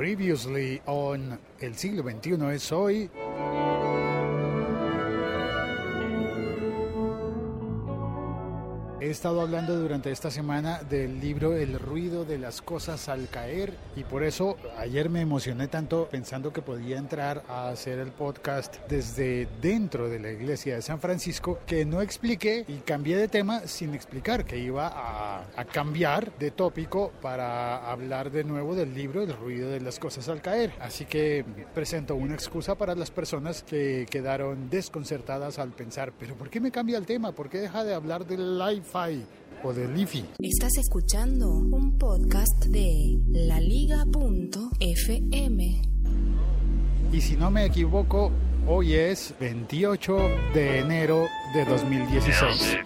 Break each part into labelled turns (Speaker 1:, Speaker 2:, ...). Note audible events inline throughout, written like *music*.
Speaker 1: Previously on El siglo XXI es hoy. He estado hablando durante esta semana del libro El ruido de las cosas al caer y por eso ayer me emocioné tanto pensando que podía entrar a hacer el podcast desde dentro de la iglesia de San Francisco que no expliqué y cambié de tema sin explicar que iba a, a cambiar de tópico para hablar de nuevo del libro El ruido de las cosas al caer. Así que presento una excusa para las personas que quedaron desconcertadas al pensar, pero ¿por qué me cambia el tema? ¿Por qué deja de hablar del o de Lifi.
Speaker 2: Estás escuchando un podcast de laliga.fm.
Speaker 1: Y si no me equivoco, hoy es 28 de enero de 2016.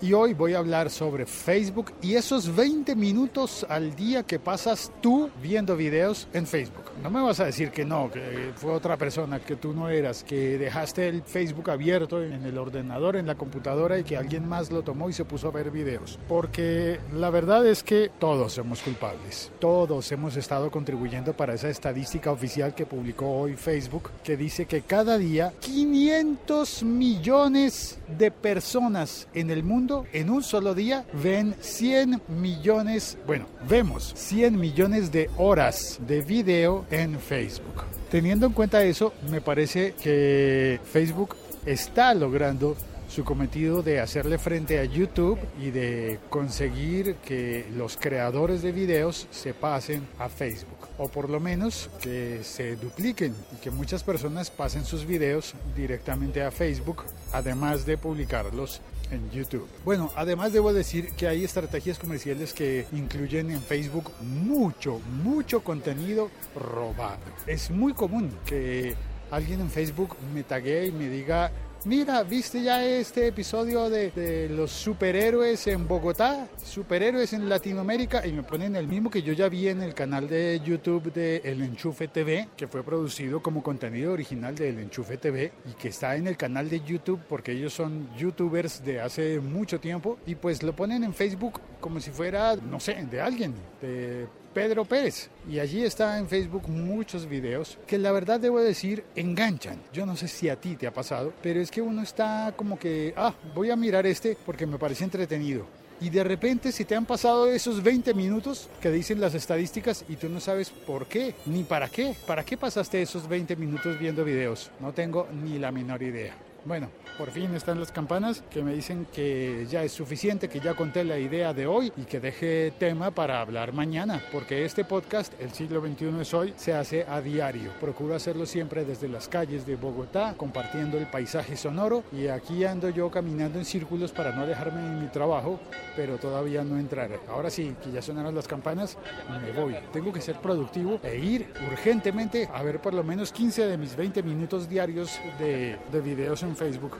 Speaker 1: Y hoy voy a hablar sobre Facebook y esos 20 minutos al día que pasas tú viendo videos en Facebook. No me vas a decir que no, que fue otra persona, que tú no eras, que dejaste el Facebook abierto en el ordenador, en la computadora y que alguien más lo tomó y se puso a ver videos. Porque la verdad es que todos somos culpables. Todos hemos estado contribuyendo para esa estadística oficial que publicó hoy Facebook, que dice que cada día 500 millones de personas en el mundo en un solo día ven 100 millones, bueno, vemos 100 millones de horas de video en Facebook. Teniendo en cuenta eso, me parece que Facebook está logrando su cometido de hacerle frente a YouTube y de conseguir que los creadores de videos se pasen a Facebook o por lo menos que se dupliquen y que muchas personas pasen sus videos directamente a Facebook además de publicarlos en YouTube. Bueno, además debo decir que hay estrategias comerciales que incluyen en Facebook mucho, mucho contenido robado. Es muy común que alguien en Facebook me tague y me diga Mira, ¿viste ya este episodio de, los superhéroes en Bogotá? Superhéroes en Latinoamérica y me ponen el mismo que yo ya vi en el canal de YouTube de El Enchufe TV, que fue producido como contenido original de El Enchufe TV y que está en el canal de YouTube porque ellos son youtubers de hace mucho tiempo y pues lo ponen en Facebook como si fuera, no sé, de alguien, de Pedro Pérez. Y allí está en Facebook muchos videos que la verdad debo decir enganchan. Yo no sé si a ti te ha pasado, pero es que uno está como que, ah, voy a mirar este porque me parece entretenido. Y de repente si te han pasado esos 20 minutos que dicen las estadísticas y tú no sabes por qué, ni para qué. ¿Para qué pasaste esos 20 minutos viendo videos? No tengo ni la menor idea. Bueno, por fin están las campanas que me dicen que ya es suficiente, que ya conté la idea de hoy y que deje tema para hablar mañana, porque este podcast, El siglo XXI es hoy, se hace a diario. Procuro hacerlo siempre desde las calles de Bogotá, compartiendo el paisaje sonoro y aquí ando yo caminando en círculos para no alejarme de mi trabajo, pero todavía no entrar. Ahora sí, que ya sonaron las campanas, me voy. Tengo que ser productivo e ir urgentemente a ver por lo menos 15 de mis 20 minutos diarios de, de videos en Facebook.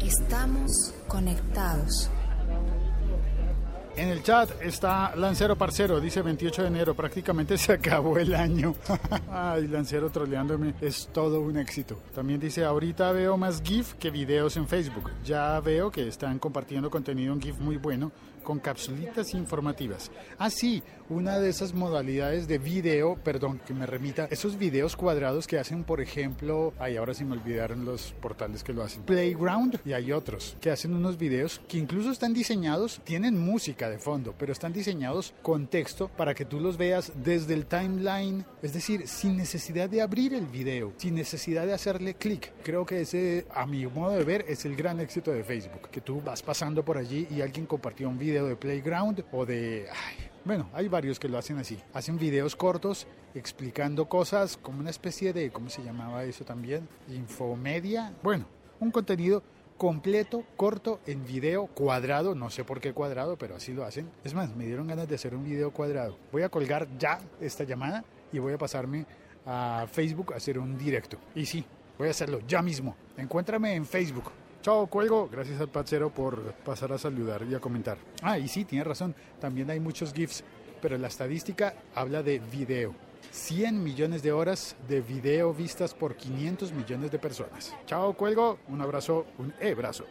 Speaker 2: Estamos conectados.
Speaker 1: En el chat está Lancero Parcero, dice 28 de enero, prácticamente *laughs* se acabó el año. *laughs* Ay, Lancero troleándome, es todo un éxito. También dice, ahorita veo más GIF que videos en Facebook. Ya veo que están compartiendo contenido en GIF muy bueno con capsulitas informativas. Ah, sí, una de esas modalidades de video, perdón, que me remita, esos videos cuadrados que hacen, por ejemplo, ay, ahora se me olvidaron los portales que lo hacen, Playground, y hay otros que hacen unos videos que incluso están diseñados, tienen música de fondo, pero están diseñados con texto para que tú los veas desde el timeline, es decir, sin necesidad de abrir el video, sin necesidad de hacerle clic. Creo que ese, a mi modo de ver, es el gran éxito de Facebook, que tú vas pasando por allí y alguien compartió un video de Playground o de... bueno, hay varios que lo hacen así. Hacen videos cortos explicando cosas como una especie de, ¿cómo se llamaba eso también? Infomedia. Bueno, un contenido completo, corto, en video cuadrado, no sé por qué cuadrado, pero así lo hacen. Es más, me dieron ganas de hacer un video cuadrado. Voy a colgar ya esta llamada y voy a pasarme a Facebook a hacer un directo. Y sí, voy a hacerlo ya mismo. Encuéntrame en Facebook. Chao, cuelgo. Gracias al Pachero por pasar a saludar y a comentar. Ah, y sí, tiene razón. También hay muchos GIFs, pero la estadística habla de video. 100 millones de horas de video vistas por 500 millones de personas. Chao, cuelgo. Un abrazo, un e-brazo.